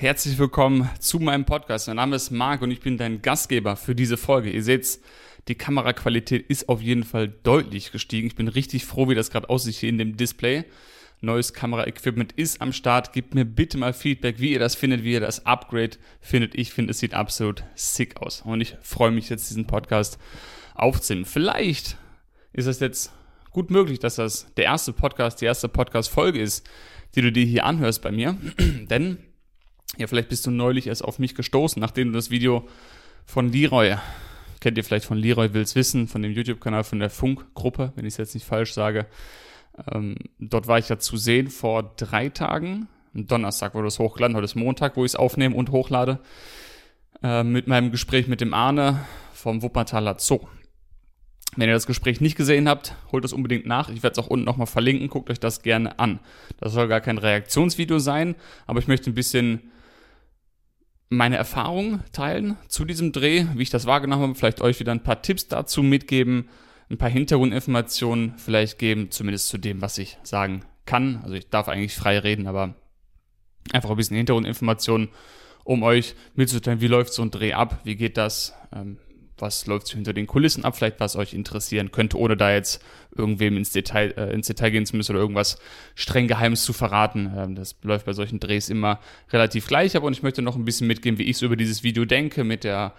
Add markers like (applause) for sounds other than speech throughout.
herzlich willkommen zu meinem Podcast. Mein Name ist Marc und ich bin dein Gastgeber für diese Folge. Ihr seht, die Kameraqualität ist auf jeden Fall deutlich gestiegen. Ich bin richtig froh, wie das gerade aussieht hier in dem Display. Neues Kameraequipment ist am Start. Gebt mir bitte mal Feedback, wie ihr das findet, wie ihr das Upgrade findet. Ich finde, es sieht absolut sick aus. Und ich freue mich jetzt, diesen Podcast aufzunehmen. Vielleicht ist es jetzt gut möglich, dass das der erste Podcast, die erste Podcast-Folge ist, die du dir hier anhörst bei mir. (clears throat) Denn, ja, vielleicht bist du neulich erst auf mich gestoßen, nachdem du das Video von Leroy, kennt ihr vielleicht von Leroy Wills Wissen, von dem YouTube-Kanal von der Funk-Gruppe, wenn ich es jetzt nicht falsch sage. Ähm, dort war ich ja zu sehen vor drei Tagen. Donnerstag wurde es hochgeladen, heute ist Montag, wo ich es aufnehme und hochlade. Äh, mit meinem Gespräch mit dem Arne vom Wuppertaler Zoo. Wenn ihr das Gespräch nicht gesehen habt, holt es unbedingt nach. Ich werde es auch unten nochmal verlinken. Guckt euch das gerne an. Das soll gar kein Reaktionsvideo sein, aber ich möchte ein bisschen meine Erfahrungen teilen zu diesem Dreh, wie ich das wahrgenommen habe, vielleicht euch wieder ein paar Tipps dazu mitgeben, ein paar Hintergrundinformationen vielleicht geben, zumindest zu dem, was ich sagen kann. Also ich darf eigentlich frei reden, aber einfach ein bisschen Hintergrundinformationen, um euch mitzuteilen, wie läuft so ein Dreh ab, wie geht das, ähm, was läuft hinter den Kulissen ab, vielleicht was euch interessieren könnte, ohne da jetzt irgendwem ins Detail, äh, ins Detail gehen zu müssen oder irgendwas streng Geheimes zu verraten. Ähm, das läuft bei solchen Drehs immer relativ gleich, aber und ich möchte noch ein bisschen mitgeben, wie ich so über dieses Video denke, mit der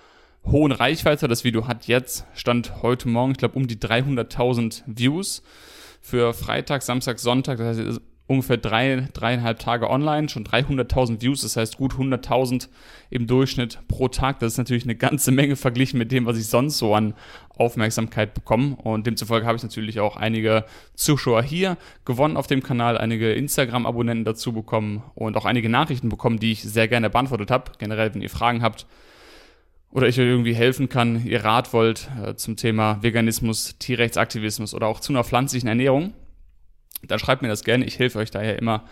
hohen Reichweite. Das Video hat jetzt, stand heute Morgen, ich glaube, um die 300.000 Views für Freitag, Samstag, Sonntag. Das heißt, ungefähr drei, dreieinhalb Tage online, schon 300.000 Views, das heißt gut 100.000 im Durchschnitt pro Tag. Das ist natürlich eine ganze Menge verglichen mit dem, was ich sonst so an Aufmerksamkeit bekomme. Und demzufolge habe ich natürlich auch einige Zuschauer hier gewonnen auf dem Kanal, einige Instagram-Abonnenten dazu bekommen und auch einige Nachrichten bekommen, die ich sehr gerne beantwortet habe. Generell, wenn ihr Fragen habt, oder ich euch irgendwie helfen kann, ihr Rat wollt äh, zum Thema Veganismus, Tierrechtsaktivismus oder auch zu einer pflanzlichen Ernährung, dann schreibt mir das gerne. Ich helfe euch daher immer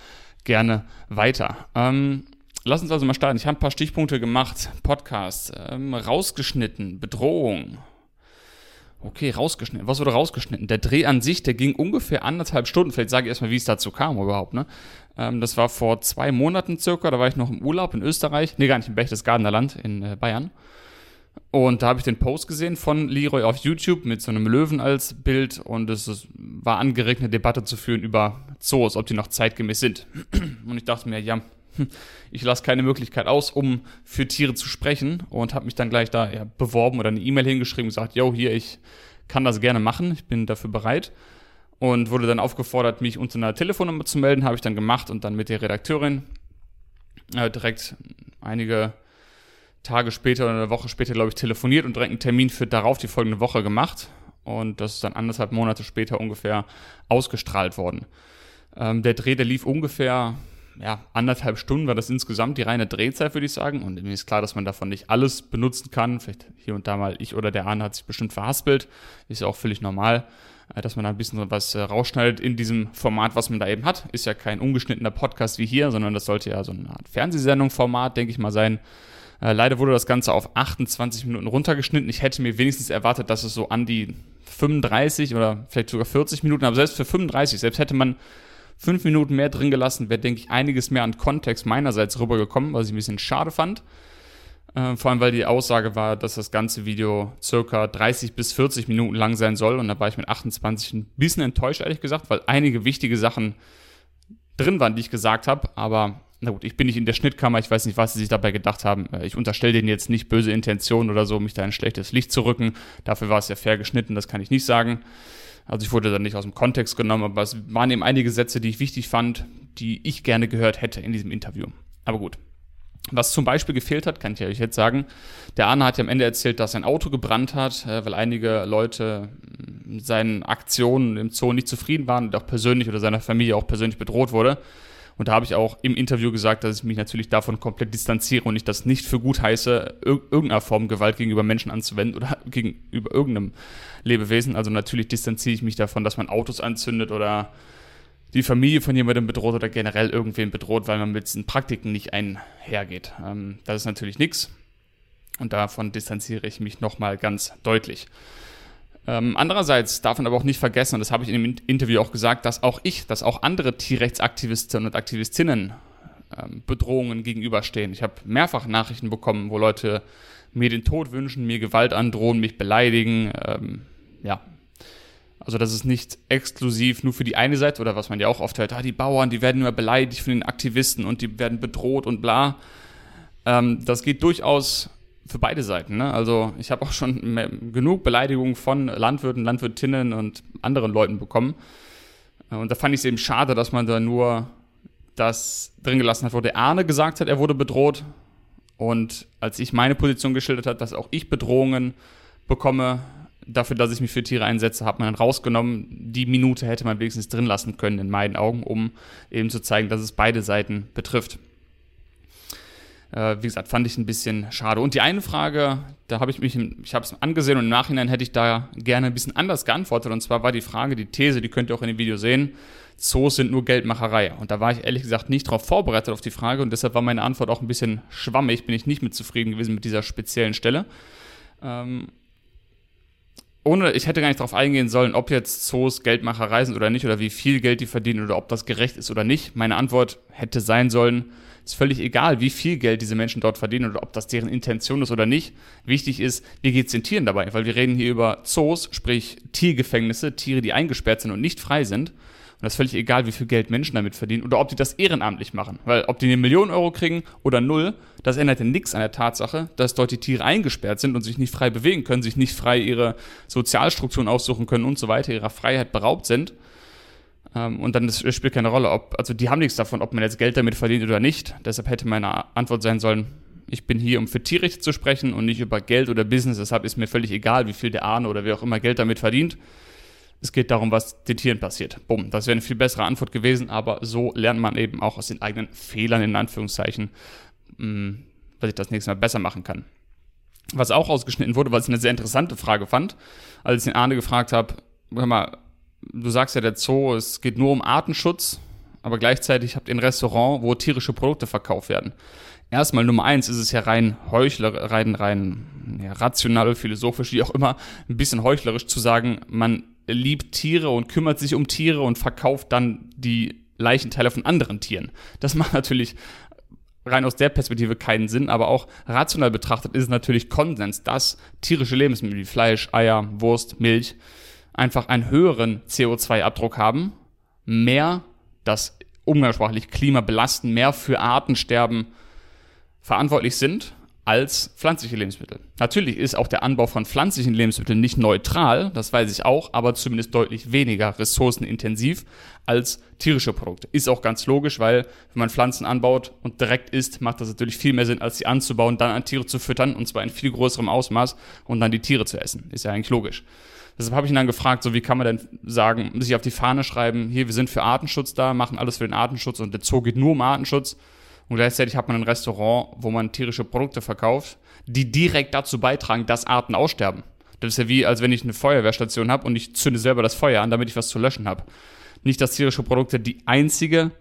gerne weiter. Ähm, lass uns also mal starten. Ich habe ein paar Stichpunkte gemacht. Podcast, ähm, rausgeschnitten, Bedrohung. Okay, rausgeschnitten. Was wurde rausgeschnitten? Der Dreh an sich, der ging ungefähr anderthalb Stunden. Vielleicht sage ich erstmal, wie es dazu kam überhaupt. Ne? Ähm, das war vor zwei Monaten circa. Da war ich noch im Urlaub in Österreich. Nee, gar nicht, im Berchtesgadener Land in äh, Bayern. Und da habe ich den Post gesehen von Leroy auf YouTube mit so einem Löwen als Bild. Und es war angeregt, eine Debatte zu führen über Zoos, ob die noch zeitgemäß sind. Und ich dachte mir, ja, ich lasse keine Möglichkeit aus, um für Tiere zu sprechen. Und habe mich dann gleich da ja, beworben oder eine E-Mail hingeschrieben und gesagt, yo, hier, ich kann das gerne machen, ich bin dafür bereit. Und wurde dann aufgefordert, mich unter einer Telefonnummer zu melden, habe ich dann gemacht. Und dann mit der Redakteurin äh, direkt einige Tage später oder eine Woche später, glaube ich, telefoniert und direkt einen Termin für darauf die folgende Woche gemacht. Und das ist dann anderthalb Monate später ungefähr ausgestrahlt worden. Ähm, der Dreh, der lief ungefähr ja, anderthalb Stunden war das insgesamt die reine Drehzeit, würde ich sagen. Und mir ist klar, dass man davon nicht alles benutzen kann. Vielleicht hier und da mal ich oder der Arne hat sich bestimmt verhaspelt. Ist ja auch völlig normal, äh, dass man da ein bisschen was äh, rausschneidet in diesem Format, was man da eben hat. Ist ja kein ungeschnittener Podcast wie hier, sondern das sollte ja so eine Art Fernsehsendung-Format, denke ich mal, sein. Äh, leider wurde das Ganze auf 28 Minuten runtergeschnitten. Ich hätte mir wenigstens erwartet, dass es so an die 35 oder vielleicht sogar 40 Minuten, aber selbst für 35, selbst hätte man fünf Minuten mehr drin gelassen, wäre, denke ich, einiges mehr an Kontext meinerseits rübergekommen, was ich ein bisschen schade fand. Äh, vor allem, weil die Aussage war, dass das ganze Video circa 30 bis 40 Minuten lang sein soll. Und da war ich mit 28 ein bisschen enttäuscht, ehrlich gesagt, weil einige wichtige Sachen drin waren, die ich gesagt habe. Aber na gut, ich bin nicht in der Schnittkammer, ich weiß nicht, was sie sich dabei gedacht haben. Äh, ich unterstelle denen jetzt nicht böse Intentionen oder so, mich da in schlechtes Licht zu rücken. Dafür war es ja fair geschnitten, das kann ich nicht sagen. Also ich wurde dann nicht aus dem Kontext genommen, aber es waren eben einige Sätze, die ich wichtig fand, die ich gerne gehört hätte in diesem Interview. Aber gut. Was zum Beispiel gefehlt hat, kann ich euch jetzt sagen. Der Arne hat ja am Ende erzählt, dass sein Auto gebrannt hat, äh, weil einige Leute mit seinen Aktionen im Zoo nicht zufrieden waren und auch persönlich oder seiner Familie auch persönlich bedroht wurde. Und da habe ich auch im Interview gesagt, dass ich mich natürlich davon komplett distanziere und ich das nicht für gut heiße, irgendeiner Form Gewalt gegenüber Menschen anzuwenden oder (laughs) gegenüber irgendeinem Lebewesen. Also natürlich distanziere ich mich davon, dass man Autos anzündet oder die Familie von jemandem bedroht oder generell irgendwen bedroht, weil man mit diesen Praktiken nicht einhergeht. Ähm, das ist natürlich nichts. Und davon distanziere ich mich nochmal ganz deutlich. Ähm, andererseits darf man aber auch nicht vergessen, und das habe ich in dem Interview auch gesagt, dass auch ich, dass auch andere Tierrechtsaktivisten und Aktivistinnen ähm, Bedrohungen gegenüberstehen. Ich habe mehrfach Nachrichten bekommen, wo Leute mir den Tod wünschen, mir Gewalt androhen, mich beleidigen. Ähm, ja, also das ist nicht exklusiv nur für die eine Seite oder was man ja auch oft hört, ah, die Bauern, die werden immer beleidigt von den Aktivisten und die werden bedroht und bla. Ähm, das geht durchaus für beide Seiten. Ne? Also ich habe auch schon genug Beleidigungen von Landwirten, Landwirtinnen und anderen Leuten bekommen. Und da fand ich es eben schade, dass man da nur das drin gelassen hat, wo der Arne gesagt hat, er wurde bedroht. Und als ich meine Position geschildert habe, dass auch ich Bedrohungen bekomme, dafür, dass ich mich für Tiere einsetze, hat man dann rausgenommen. Die Minute hätte man wenigstens drin lassen können, in meinen Augen, um eben zu zeigen, dass es beide Seiten betrifft. Äh, wie gesagt, fand ich ein bisschen schade. Und die eine Frage, da habe ich mich, ich habe es angesehen und im Nachhinein hätte ich da gerne ein bisschen anders geantwortet. Und zwar war die Frage, die These, die könnt ihr auch in dem Video sehen, Zoos sind nur Geldmacherei. Und da war ich ehrlich gesagt nicht darauf vorbereitet auf die Frage und deshalb war meine Antwort auch ein bisschen schwammig, bin ich nicht mit zufrieden gewesen mit dieser speziellen Stelle. Ähm, ohne, ich hätte gar nicht darauf eingehen sollen, ob jetzt Zoos Geldmacherei sind oder nicht oder wie viel Geld die verdienen oder ob das gerecht ist oder nicht. Meine Antwort hätte sein sollen, ist völlig egal, wie viel Geld diese Menschen dort verdienen oder ob das deren Intention ist oder nicht. Wichtig ist, wie geht es den Tieren dabei? Weil wir reden hier über Zoos, sprich Tiergefängnisse, Tiere, die eingesperrt sind und nicht frei sind. Und das ist völlig egal, wie viel Geld Menschen damit verdienen oder ob die das ehrenamtlich machen. Weil ob die eine Million Euro kriegen oder null, das ändert ja nichts an der Tatsache, dass dort die Tiere eingesperrt sind und sich nicht frei bewegen können, sich nicht frei ihre Sozialstrukturen aussuchen können und so weiter, ihrer Freiheit beraubt sind. Ähm, und dann das spielt keine Rolle, ob, also die haben nichts davon, ob man jetzt Geld damit verdient oder nicht. Deshalb hätte meine Antwort sein sollen, ich bin hier, um für Tierrechte zu sprechen und nicht über Geld oder Business. Deshalb ist mir völlig egal, wie viel der Arne oder wer auch immer Geld damit verdient. Es geht darum, was den Tieren passiert. Bumm, das wäre eine viel bessere Antwort gewesen, aber so lernt man eben auch aus den eigenen Fehlern, in Anführungszeichen, mm, was ich das nächste Mal besser machen kann. Was auch ausgeschnitten wurde, was ich eine sehr interessante Frage fand, als ich den Arne gefragt habe, hör mal, du sagst ja, der Zoo, es geht nur um Artenschutz, aber gleichzeitig habt ihr ein Restaurant, wo tierische Produkte verkauft werden. Erstmal Nummer eins ist es ja rein heuchler, rein, rein ja, rational, philosophisch, wie auch immer, ein bisschen heuchlerisch zu sagen, man liebt Tiere und kümmert sich um Tiere und verkauft dann die Leichenteile von anderen Tieren. Das (laughs) macht natürlich rein aus der Perspektive keinen Sinn, aber auch rational betrachtet ist es natürlich Konsens, dass tierische Lebensmittel wie Fleisch, Eier, Wurst, Milch einfach einen höheren CO2-Abdruck haben, mehr das umgangssprachlich Klima belasten, mehr für Artensterben verantwortlich sind als pflanzliche Lebensmittel. Natürlich ist auch der Anbau von pflanzlichen Lebensmitteln nicht neutral, das weiß ich auch, aber zumindest deutlich weniger ressourcenintensiv als tierische Produkte. Ist auch ganz logisch, weil wenn man Pflanzen anbaut und direkt isst, macht das natürlich viel mehr Sinn, als sie anzubauen, dann an Tiere zu füttern und zwar in viel größerem Ausmaß und dann die Tiere zu essen. Ist ja eigentlich logisch. Deshalb habe ich ihn dann gefragt, so wie kann man denn sagen, sich auf die Fahne schreiben, hier, wir sind für Artenschutz da, machen alles für den Artenschutz und der Zoo geht nur um Artenschutz und gleichzeitig hat man ein Restaurant, wo man tierische Produkte verkauft, die direkt dazu beitragen, dass Arten aussterben. Das ist ja wie, als wenn ich eine Feuerwehrstation habe und ich zünde selber das Feuer an, damit ich was zu löschen habe. Nicht, dass tierische Produkte die einzige,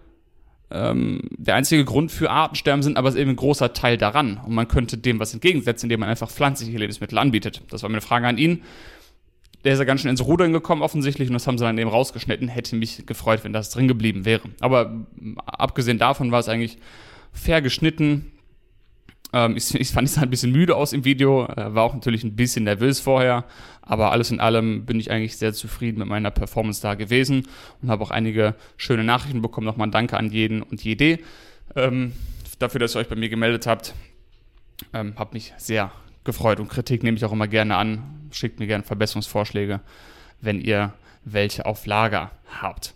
ähm, der einzige Grund für Artensterben sind, aber es ist eben ein großer Teil daran. Und man könnte dem was entgegensetzen, indem man einfach pflanzliche Lebensmittel anbietet. Das war meine Frage an ihn. Der ist ja ganz schön ins Rudern gekommen offensichtlich und das haben sie dann eben rausgeschnitten. Hätte mich gefreut, wenn das drin geblieben wäre. Aber abgesehen davon war es eigentlich fair geschnitten. Ähm, ich, ich, fand es ein bisschen müde aus im Video, äh, war auch natürlich ein bisschen nervös vorher, aber alles in allem bin ich eigentlich sehr zufrieden mit meiner Performance da gewesen und habe auch einige schöne Nachrichten bekommen. Nochmal ein Danke an jeden und jede ähm, dafür, dass ihr euch bei mir gemeldet habt. Ähm, hab mich sehr gefreut und Kritik nehme ich auch immer gerne an. Schickt mir gerne Verbesserungsvorschläge, wenn ihr welche auf Lager habt.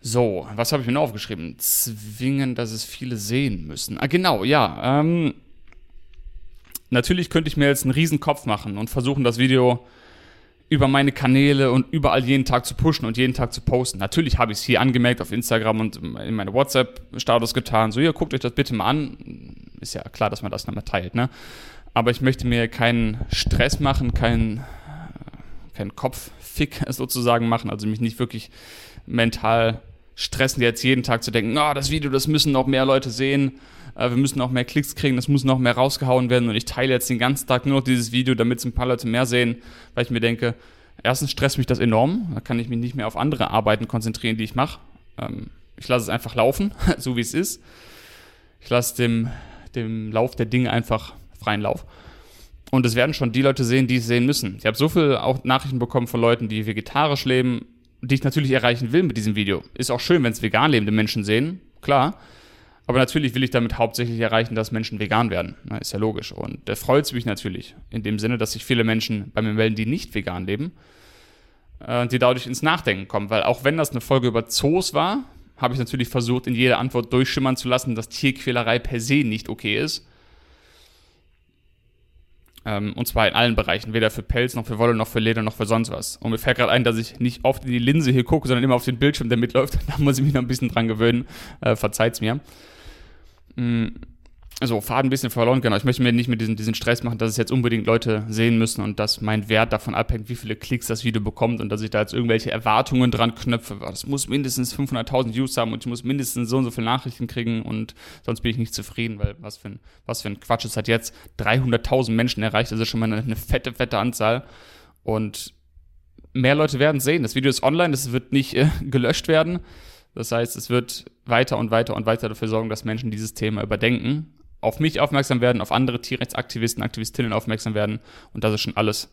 So, was habe ich mir noch aufgeschrieben? Zwingen, dass es viele sehen müssen. Ah, genau, ja. Ähm, natürlich könnte ich mir jetzt einen riesen Kopf machen und versuchen, das Video über meine Kanäle und überall jeden Tag zu pushen und jeden Tag zu posten. Natürlich habe ich es hier angemerkt auf Instagram und in meine WhatsApp-Status getan. So, ja, guckt euch das bitte mal an. Ist ja klar, dass man das nochmal teilt, ne? Aber ich möchte mir keinen Stress machen, keinen, keinen Kopffick (laughs) sozusagen machen, also mich nicht wirklich mental stressen, jetzt jeden Tag zu denken, oh, das Video, das müssen noch mehr Leute sehen, äh, wir müssen noch mehr Klicks kriegen, das muss noch mehr rausgehauen werden und ich teile jetzt den ganzen Tag nur noch dieses Video, damit es ein paar Leute mehr sehen, weil ich mir denke, erstens stresst mich das enorm, da kann ich mich nicht mehr auf andere Arbeiten konzentrieren, die ich mache. Ähm, ich lasse es einfach laufen, (laughs) so wie es ist. Ich lasse dem, dem Lauf der Dinge einfach freien Lauf. Und es werden schon die Leute sehen, die es sehen müssen. Ich habe so viele auch Nachrichten bekommen von Leuten, die vegetarisch leben, die ich natürlich erreichen will mit diesem Video. Ist auch schön, wenn es vegan lebende Menschen sehen, klar. Aber natürlich will ich damit hauptsächlich erreichen, dass Menschen vegan werden. Na, ist ja logisch. Und da freut es mich natürlich. In dem Sinne, dass sich viele Menschen bei mir melden, die nicht vegan leben. Äh, die dadurch ins Nachdenken kommen. Weil auch wenn das eine Folge über Zoos war, habe ich natürlich versucht, in jeder Antwort durchschimmern zu lassen, dass Tierquälerei per se nicht okay ist. Ähm, und zwar in allen Bereichen, weder für Pelz, noch für Wolle, noch für Leder, noch für sonst was. Und mir fällt gerade ein, dass ich nicht oft in die Linse hier gucke, sondern immer auf den Bildschirm, der mitläuft. (laughs) Da muss ich mich noch ein bisschen dran gewöhnen. Äh, verzeiht's mir. Mhm also Faden ein bisschen verloren genau. Ich möchte mir nicht mit diesen, diesen Stress machen, dass es jetzt unbedingt Leute sehen müssen und dass mein Wert davon abhängt, wie viele Klicks das Video bekommt und dass ich da jetzt irgendwelche Erwartungen dran knöpfe. Das muss mindestens 500.000 Views haben und ich muss mindestens so und so viele Nachrichten kriegen und sonst bin ich nicht zufrieden, weil was für ein, was für ein Quatsch. Es hat jetzt 300.000 Menschen erreicht, das ist schon mal eine, eine fette, fette Anzahl und mehr Leute werden sehen. Das Video ist online, das wird nicht äh, (laughs) gelöscht werden. Das heißt, es wird weiter und weiter und weiter dafür sorgen, dass Menschen dieses Thema überdenken auf mich aufmerksam werden, auf andere Tierrechtsaktivisten, Aktivistinnen aufmerksam werden und das ist schon alles.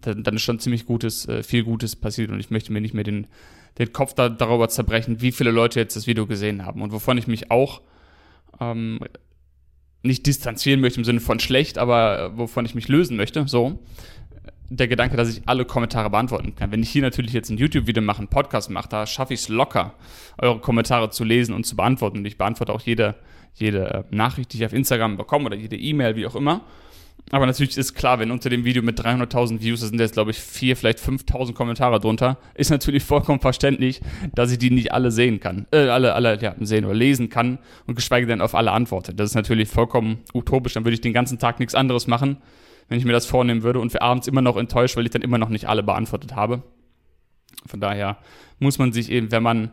Dann ist schon ziemlich Gutes, äh, viel Gutes passiert und ich möchte mir nicht mehr den, den Kopf da, darüber zerbrechen, wie viele Leute jetzt das Video gesehen haben. Und wovon ich mich auch ähm, nicht distanzieren möchte im Sinne von schlecht, aber äh, wovon ich mich lösen möchte, so, der Gedanke, dass ich alle Kommentare beantworten kann. Wenn ich hier natürlich jetzt ein YouTube-Video mache, einen Podcast mache, da schaffe ich es locker, eure Kommentare zu lesen und zu beantworten. Und ich beantworte auch jede, jede äh, Nachricht, die ich auf Instagram bekomme oder jede E-Mail, wie auch immer. Aber natürlich ist klar, wenn unter dem Video mit 300.000 Views, da sind jetzt glaube ich vier, vielleicht 5.000 Kommentare drunter, ist natürlich vollkommen verständlich, dass ich die nicht alle sehen kann, äh, alle, alle, ja, sehen oder lesen kann und geschweige denn auf alle antworte. Das ist natürlich vollkommen utopisch, dann würde ich den ganzen Tag nichts anderes machen, wenn ich mir das vornehmen würde und für abends immer noch enttäuscht, weil ich dann immer noch nicht alle beantwortet habe. Von daher muss man sich eben, wenn man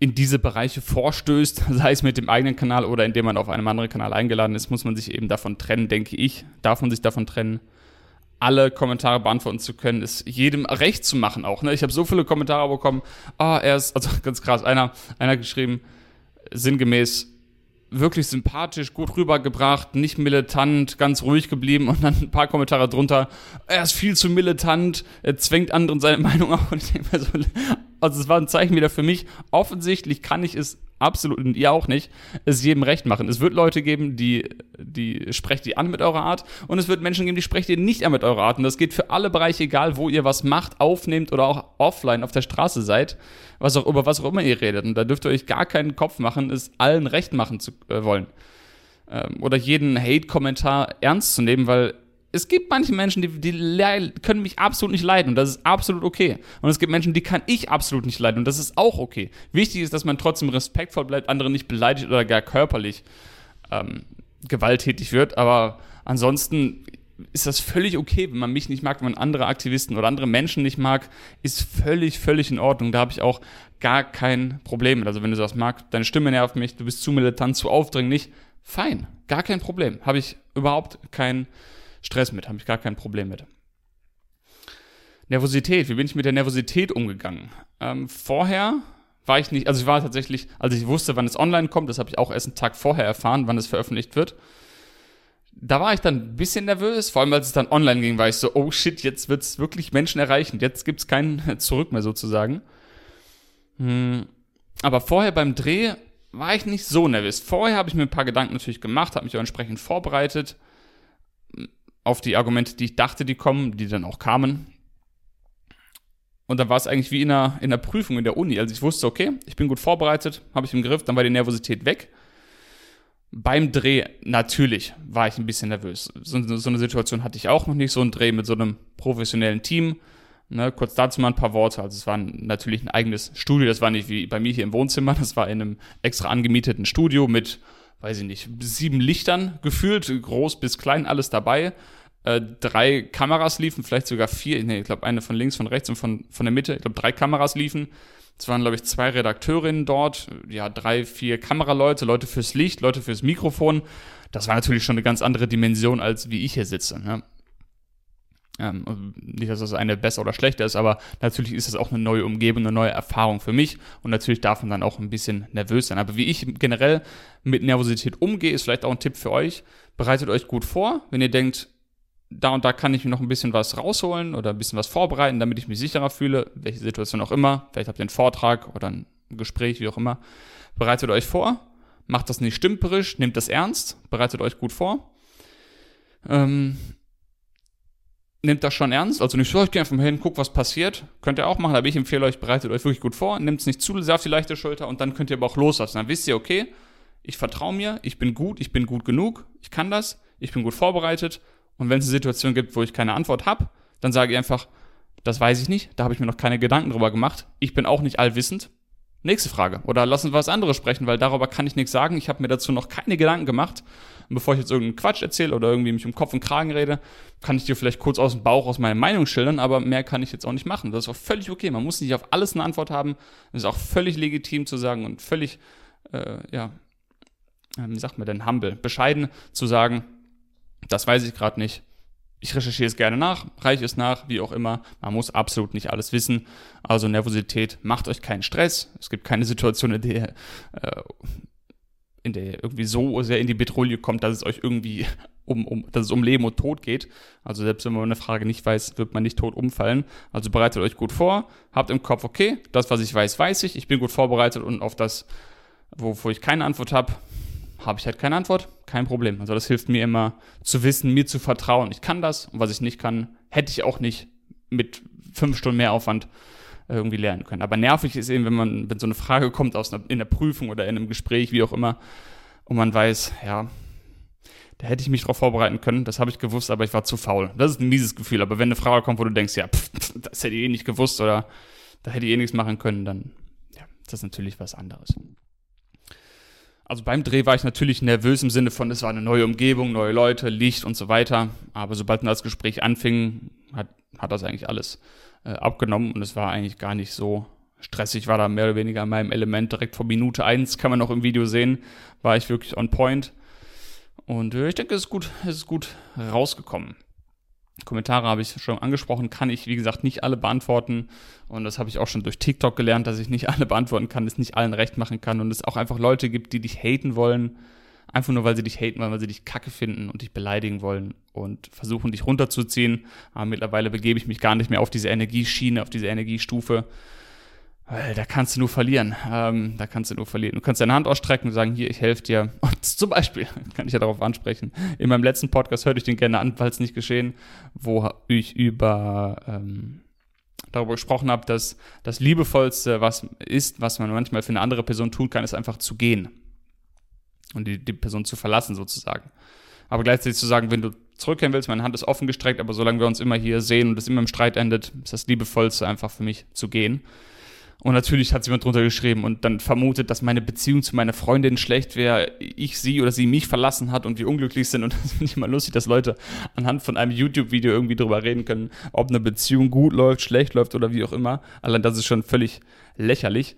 in diese Bereiche vorstößt, (laughs) sei es mit dem eigenen Kanal oder indem man auf einem anderen Kanal eingeladen ist, muss man sich eben davon trennen, denke ich. Darf man sich davon trennen, alle Kommentare beantworten zu können, ist jedem recht zu machen auch. Ne? Ich habe so viele Kommentare bekommen, ah, oh, er ist, also (laughs) ganz krass, einer, einer geschrieben, sinngemäß, wirklich sympathisch, gut rübergebracht, nicht militant, ganz ruhig geblieben und dann ein paar Kommentare drunter. Er ist viel zu militant, er zwängt anderen seine (laughs) Meinung auf und ich denke mir so, also es war ein Zeichen wieder für mich. Offensichtlich kann ich es absolut, und ihr auch nicht, es jedem recht machen. Es wird Leute geben, die, die sprecht ihr an mit eurer Art und es wird Menschen geben, die sprecht ihr nicht an mit eurer Art. Und das geht für alle Bereiche, egal wo ihr was macht, aufnehmt oder auch offline auf der Straße seid, was auch, über was auch immer ihr redet. Und da dürft ihr euch gar keinen Kopf machen, es allen recht machen zu äh, wollen. Ähm, oder jeden Hate-Kommentar ernst zu nehmen, weil es gibt manche Menschen, die, die können mich absolut nicht leiden und das ist absolut okay. Und es gibt Menschen, die kann ich absolut nicht leiden und das ist auch okay. Wichtig ist, dass man trotzdem respektvoll bleibt, andere nicht beleidigt oder gar körperlich ähm, gewalttätig wird. Aber ansonsten ist das völlig okay, wenn man mich nicht mag, wenn man andere Aktivisten oder andere Menschen nicht mag, ist völlig, völlig in Ordnung. Da habe ich auch gar kein Problem mit. Also wenn du sagst, Marc, deine Stimme nervt mich, du bist zu militant, zu aufdringlich, fein, gar kein Problem. Habe ich überhaupt kein Problem Stress mit, habe ich gar kein Problem mit. Nervosität, wie bin ich mit der Nervosität umgegangen? Ähm, vorher war ich nicht, also ich war tatsächlich, als ich wusste, wann es online kommt, das habe ich auch erst einen Tag vorher erfahren, wann es veröffentlicht wird. Da war ich dann ein bisschen nervös, vor allem als es dann online ging, war ich so, oh shit, jetzt wird es wirklich Menschen erreichen, jetzt gibt es kein (laughs) Zurück mehr sozusagen. Hm. Aber vorher beim Dreh war ich nicht so nervös. Vorher habe ich mir ein paar Gedanken natürlich gemacht, habe mich auch entsprechend vorbereitet auf die Argumente, die ich dachte, die kommen, die dann auch kamen. Und dann war es eigentlich wie in einer, in einer Prüfung in der Uni. Also ich wusste, okay, ich bin gut vorbereitet, habe ich im Griff, dann war die Nervosität weg. Beim Dreh natürlich war ich ein bisschen nervös. So, so eine Situation hatte ich auch noch nicht, so ein Dreh mit so einem professionellen Team. Ne, kurz dazu mal ein paar Worte. Also es war natürlich ein eigenes Studio, das war nicht wie bei mir hier im Wohnzimmer, das war in einem extra angemieteten Studio mit, weiß ich nicht, sieben Lichtern gefühlt, groß bis klein, alles dabei äh, drei Kameras liefen, vielleicht sogar vier, nee, ich glaube eine von links, von rechts und von, von der Mitte, ich glaube drei Kameras liefen. Es waren, glaube ich, zwei Redakteurinnen dort, ja, drei, vier Kameraleute, Leute fürs Licht, Leute fürs Mikrofon. Das war natürlich schon eine ganz andere Dimension, als wie ich hier sitze. Ne? Ähm, nicht, dass das eine besser oder schlechter ist, aber natürlich ist das auch eine neue Umgebung, eine neue Erfahrung für mich und natürlich darf man dann auch ein bisschen nervös sein. Aber wie ich generell mit Nervosität umgehe, ist vielleicht auch ein Tipp für euch. Bereitet euch gut vor, wenn ihr denkt, da und da kann ich mir noch ein bisschen was rausholen oder ein bisschen was vorbereiten, damit ich mich sicherer fühle, welche Situation auch immer. Vielleicht habt ihr einen Vortrag oder ein Gespräch, wie auch immer. Bereitet euch vor, macht das nicht stümperisch, nehmt das ernst, bereitet euch gut vor. Ähm, nehmt das schon ernst. Also nicht so, ich gehe einfach mal hin, guck, was passiert. Könnt ihr auch machen, aber ich empfehle euch, bereitet euch wirklich gut vor, nehmt es nicht zu sehr auf die leichte Schulter und dann könnt ihr aber auch loslassen. Dann wisst ihr, okay, ich vertraue mir, ich bin gut, ich bin gut genug, ich kann das, ich bin gut vorbereitet. Und wenn es eine Situation gibt, wo ich keine Antwort habe, dann sage ich einfach, das weiß ich nicht, da habe ich mir noch keine Gedanken drüber gemacht. Ich bin auch nicht allwissend. Nächste Frage. Oder lassen wir was anderes sprechen, weil darüber kann ich nichts sagen. Ich habe mir dazu noch keine Gedanken gemacht. Und bevor ich jetzt irgendeinen Quatsch erzähle oder irgendwie mich um Kopf und Kragen rede, kann ich dir vielleicht kurz aus dem Bauch aus meiner Meinung schildern, aber mehr kann ich jetzt auch nicht machen. Das ist auch völlig okay. Man muss nicht auf alles eine Antwort haben. Das ist auch völlig legitim zu sagen und völlig, äh, ja, äh, wie sagt man denn, humble, bescheiden zu sagen, das weiß ich gerade nicht ich recherchiere es gerne nach, reiche es nach, wie auch immer. Man muss absolut nicht alles wissen. Also Nervosität, macht euch keinen Stress. Es gibt keine Situation, in der, äh, in der ihr irgendwie so sehr in die Petrouille kommt, dass es euch irgendwie (laughs) um, um, dass es um Leben und Tod geht. Also selbst wenn man eine Frage nicht weiß, wird man nicht tot umfallen. Also bereitet euch gut vor, habt im Kopf, okay, das, was ich weiß, weiß ich. Ich bin gut vorbereitet und auf das, wovor ich keine Antwort habe, habe ich halt keine Antwort, kein Problem. Also das hilft mir immer zu wissen, mir zu vertrauen. Ich kann das und was ich nicht kann, hätte ich auch nicht mit fünf Stunden mehr Aufwand irgendwie lernen können. Aber nervig ist eben, wenn man, wenn so eine Frage kommt aus einer, in der Prüfung oder in einem Gespräch, wie auch immer, und man weiß, ja, da hätte ich mich darauf vorbereiten können, das habe ich gewusst, aber ich war zu faul. Das ist ein mieses Gefühl, aber wenn eine Frage kommt, wo du denkst, ja, pff, das hätte ich eh nicht gewusst oder da hätte ich eh nichts machen können, dann ja, ist das natürlich was anderes. Also beim Dreh war ich natürlich nervös im Sinne von, es war eine neue Umgebung, neue Leute, Licht und so weiter. Aber sobald das Gespräch anfing, hat, hat das eigentlich alles äh, abgenommen und es war eigentlich gar nicht so stressig. War da mehr oder weniger in meinem Element. Direkt vor Minute eins kann man noch im Video sehen, war ich wirklich on point. Und äh, ich denke, es ist gut, es ist gut rausgekommen. Kommentare habe ich schon angesprochen, kann ich, wie gesagt, nicht alle beantworten. Und das habe ich auch schon durch TikTok gelernt, dass ich nicht alle beantworten kann, es nicht allen recht machen kann und es auch einfach Leute gibt, die dich haten wollen, einfach nur weil sie dich haten wollen, weil sie dich kacke finden und dich beleidigen wollen und versuchen dich runterzuziehen. Aber mittlerweile begebe ich mich gar nicht mehr auf diese Energieschiene, auf diese Energiestufe, da kannst du nur verlieren. Ähm, da kannst du nur verlieren. Du kannst deine Hand ausstrecken und sagen, hier, ich helfe dir. (laughs) Und zum Beispiel, (laughs) kann ich ja darauf ansprechen, in meinem letzten Podcast hörte ich den gerne an, falls nicht geschehen, wo ich über ähm, darüber gesprochen habe, dass das Liebevollste, was ist, was man manchmal für eine andere Person tun kann, ist einfach zu gehen. Und die, die Person zu verlassen, sozusagen. Aber gleichzeitig zu sagen, wenn du zurückkehren willst, meine Hand ist offen gestreckt, aber solange wir uns immer hier sehen und es immer im Streit endet, ist das Liebevollste einfach für mich zu gehen. Und natürlich hat jemand drunter geschrieben und dann vermutet, dass meine Beziehung zu meiner Freundin schlecht wäre, ich sie oder sie mich verlassen hat und wir unglücklich sind. Und (laughs) das finde ich immer lustig, dass Leute anhand von einem YouTube-Video irgendwie drüber reden können, ob eine Beziehung gut läuft, schlecht läuft oder wie auch immer. Allein das ist schon völlig lächerlich.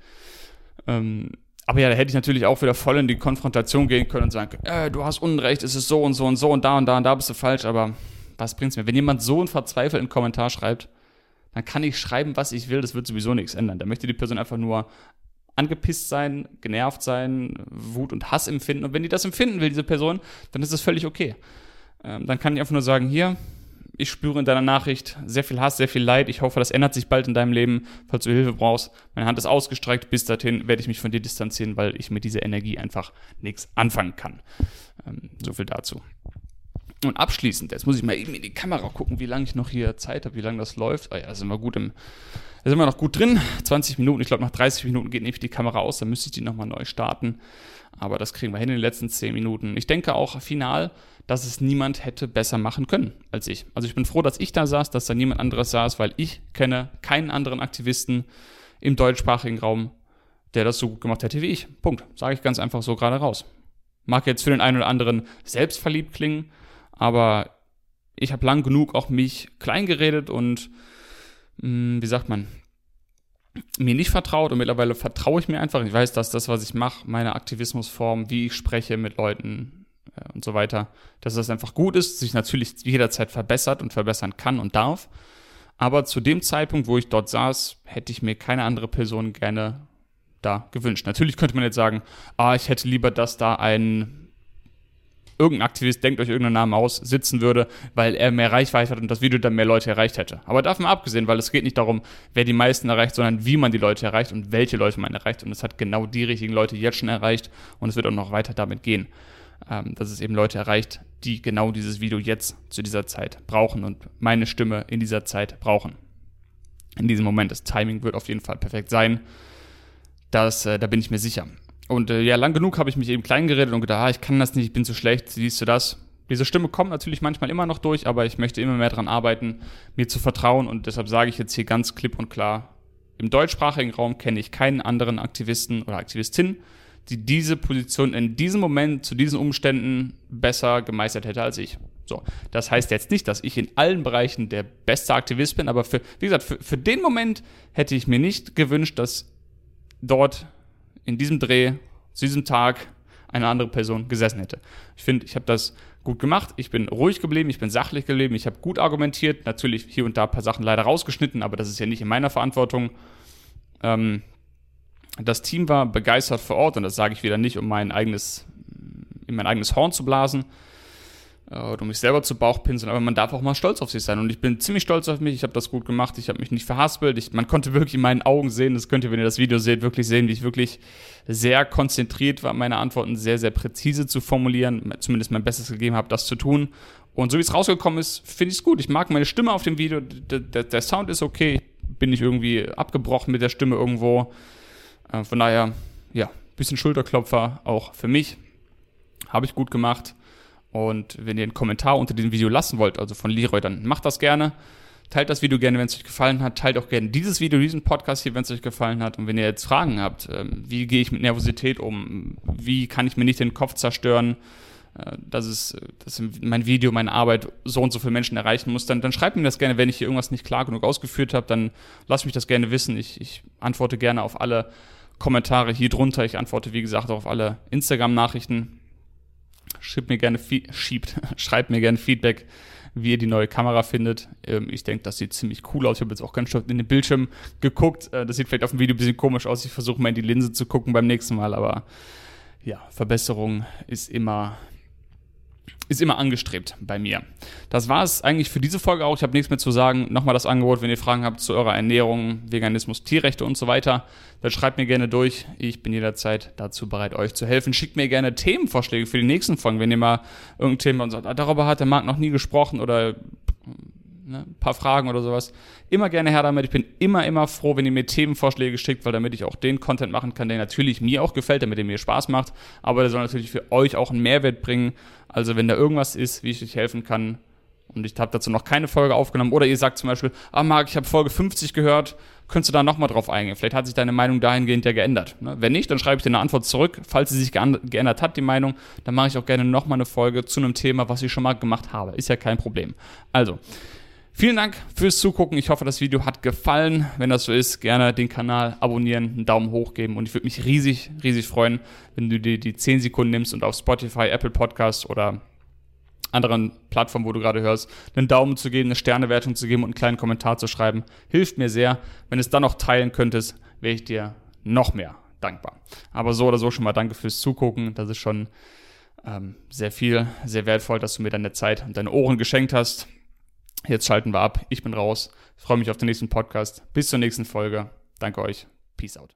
Ähm, aber ja, da hätte ich natürlich auch wieder voll in die Konfrontation gehen können und sagen, äh, du hast Unrecht, es ist so und so und so und da und da und da bist du falsch. Aber was bringt's mir? Wenn jemand so einen verzweifelten Kommentar schreibt, dann kann ich schreiben, was ich will, das wird sowieso nichts ändern. Da möchte die Person einfach nur angepisst sein, genervt sein, Wut und Hass empfinden. Und wenn die das empfinden will, diese Person, dann ist das völlig okay. Ähm, dann kann ich einfach nur sagen, hier, ich spüre in deiner Nachricht sehr viel Hass, sehr viel Leid. Ich hoffe, das ändert sich bald in deinem Leben, falls du Hilfe brauchst. Meine Hand ist ausgestreckt. Bis dahin werde ich mich von dir distanzieren, weil ich mit dieser Energie einfach nichts anfangen kann. Ähm, so viel dazu. Und abschließend, jetzt muss ich mal eben in die Kamera gucken, wie lange ich noch hier Zeit habe, wie lange das läuft. Ah ja, sind wir gut im, da sind wir noch gut drin. 20 Minuten, ich glaube nach 30 Minuten geht nämlich die Kamera aus, dann müsste ich die nochmal neu starten. Aber das kriegen wir hin in den letzten 10 Minuten. Ich denke auch final, dass es niemand hätte besser machen können als ich. Also ich bin froh, dass ich da saß, dass da niemand anderes saß, weil ich kenne keinen anderen Aktivisten im deutschsprachigen Raum, der das so gut gemacht hätte wie ich. Punkt. Sage ich ganz einfach so gerade raus. Mag jetzt für den einen oder anderen selbstverliebt klingen, aber ich habe lang genug auch mich klein geredet und mh, hm, wie sagt man, mir nicht vertraut und mittlerweile vertraue ich mir einfach. Ich weiß, dass das, was ich mache, meine Aktivismusform, wie ich spreche mit Leuten äh, und so weiter, dass das einfach gut ist, sich natürlich jederzeit verbessert und verbessern kann und darf. Aber zu dem Zeitpunkt, wo ich dort saß, hätte ich mir keine andere Person gerne da gewünscht. Natürlich könnte man jetzt sagen, ah, ich hätte lieber, dass da ein irgendein Aktivist, denkt euch irgendeinen Namen aus, sitzen würde, weil er mehr Reichweite hat und das Video dann mehr Leute erreicht hätte. Aber davon abgesehen, weil es geht nicht darum, wer die meisten erreicht, sondern wie man die Leute erreicht und welche Leute man erreicht. Und es hat genau die richtigen Leute jetzt schon erreicht und es wird auch noch weiter damit gehen, ähm, dass es eben Leute erreicht, die genau dieses Video jetzt zu dieser Zeit brauchen und meine Stimme in dieser Zeit brauchen. In diesem Moment, das Timing wird auf jeden Fall perfekt sein. Das, äh, da bin ich mir sicher. Und äh, ja, lang genug habe ich mich eben klein geredet und gedacht, ah, ich kann das nicht, ich bin zu schlecht, siehst du das? Diese Stimme kommt natürlich manchmal immer noch durch, aber ich möchte immer mehr daran arbeiten, mir zu vertrauen und deshalb sage ich jetzt hier ganz klipp und klar, im deutschsprachigen Raum kenne ich keinen anderen Aktivisten oder Aktivistin, die diese Position in diesem Moment, zu diesen Umständen besser gemeistert hätte als ich. So, das heißt jetzt nicht, dass ich in allen Bereichen der beste Aktivist bin, aber für, wie gesagt, für, für den Moment hätte ich mir nicht gewünscht, dass dort in diesem Dreh, zu diesem Tag, eine andere Person gesessen hätte. Ich finde, ich habe das gut gemacht. Ich bin ruhig geblieben, ich bin sachlich geblieben, ich habe gut argumentiert. Natürlich hier und da ein paar Sachen leider rausgeschnitten, aber das ist ja nicht in meiner Verantwortung. Ähm, das Team war begeistert vor Ort und das sage ich wieder nicht, um mein eigenes, in mein eigenes Horn zu blasen, oder um mich selber zu Bauchpinseln, aber man darf auch mal stolz auf sich sein. Und ich bin ziemlich stolz auf mich, ich habe das gut gemacht, ich habe mich nicht verhaspelt. Ich, man konnte wirklich in meinen Augen sehen, das könnt ihr, wenn ihr das Video seht, wirklich sehen, wie ich wirklich sehr konzentriert war, meine Antworten sehr, sehr präzise zu formulieren, zumindest mein Bestes gegeben habe, das zu tun. Und so wie es rausgekommen ist, finde ich es gut. Ich mag meine Stimme auf dem Video, der, der, der Sound ist okay, bin ich irgendwie abgebrochen mit der Stimme irgendwo. Äh, von daher, ja, bisschen Schulterklopfer auch für mich. Habe ich gut gemacht. Und wenn ihr einen Kommentar unter diesem Video lassen wollt, also von Leroy, dann macht das gerne. Teilt das Video gerne, wenn es euch gefallen hat. Teilt auch gerne dieses Video, diesen Podcast hier, wenn es euch gefallen hat. Und wenn ihr jetzt Fragen habt, ähm, wie gehe ich mit Nervosität um? Wie kann ich mir nicht den Kopf zerstören? Dass, es, dass mein Video, meine Arbeit so und so viele Menschen erreichen muss, dann, dann schreibt mir das gerne, wenn ich hier irgendwas nicht klar genug ausgeführt habe, dann lasst mich das gerne wissen. Ich, ich antworte gerne auf alle Kommentare hier drunter. Ich antworte, wie gesagt, auch auf alle Instagram-Nachrichten. Schiebt mir gerne, schiebt, (laughs) schreibt mir gerne Feedback, wie ihr die neue Kamera findet. Ähm, ich denke, das sieht ziemlich cool aus. Ich habe jetzt auch ganz schön in den Bildschirm geguckt. Äh, das sieht vielleicht auf dem Video ein bisschen komisch aus. Ich versuche mal in die Linse zu gucken beim nächsten Mal, aber ja, Verbesserung ist immer ist immer angestrebt bei mir. Das war es eigentlich für diese Folge auch. Ich habe nichts mehr zu sagen. Nochmal das Angebot, wenn ihr Fragen habt zu eurer Ernährung, Veganismus, Tierrechte und so weiter, dann schreibt mir gerne durch. Ich bin jederzeit dazu bereit, euch zu helfen. Schickt mir gerne Themenvorschläge für die nächsten Folgen, wenn ihr mal irgendein Thema und sagt, darüber hat der Marc noch nie gesprochen oder ne, ein paar Fragen oder sowas. Immer gerne her damit. Ich bin immer, immer froh, wenn ihr mir Themenvorschläge schickt, weil damit ich auch den Content machen kann, der natürlich mir auch gefällt, damit er mir Spaß macht. Aber der soll natürlich für euch auch einen Mehrwert bringen. Also wenn da irgendwas ist, wie ich euch helfen kann, und ich habe dazu noch keine Folge aufgenommen, oder ihr sagt zum Beispiel, ah Marc, ich habe Folge 50 gehört, könntest du da nochmal drauf eingehen? Vielleicht hat sich deine Meinung dahingehend ja geändert. Ne? Wenn nicht, dann schreibe ich dir eine Antwort zurück. Falls sie sich geändert hat, die Meinung, dann mache ich auch gerne nochmal eine Folge zu einem Thema, was ich schon mal gemacht habe. Ist ja kein Problem. Also, Vielen Dank fürs Zugucken. Ich hoffe, das Video hat gefallen. Wenn das so ist, gerne den Kanal abonnieren, einen Daumen hoch geben und ich würde mich riesig, riesig freuen, wenn du dir die 10 Sekunden nimmst und auf Spotify, Apple Podcasts oder anderen Plattformen, wo du gerade hörst, einen Daumen zu geben, eine Sternewertung zu geben und einen kleinen Kommentar zu schreiben. Hilft mir sehr. Wenn es dann noch teilen könntest, wäre ich dir noch mehr dankbar. Aber so oder so schon mal danke fürs Zugucken. Das ist schon ähm, sehr viel, sehr wertvoll, dass du mir deine Zeit und deine Ohren geschenkt hast. Jetzt schalten wir ab. Ich bin raus. Freue mich auf den nächsten Podcast. Bis zur nächsten Folge. Danke euch. Peace out.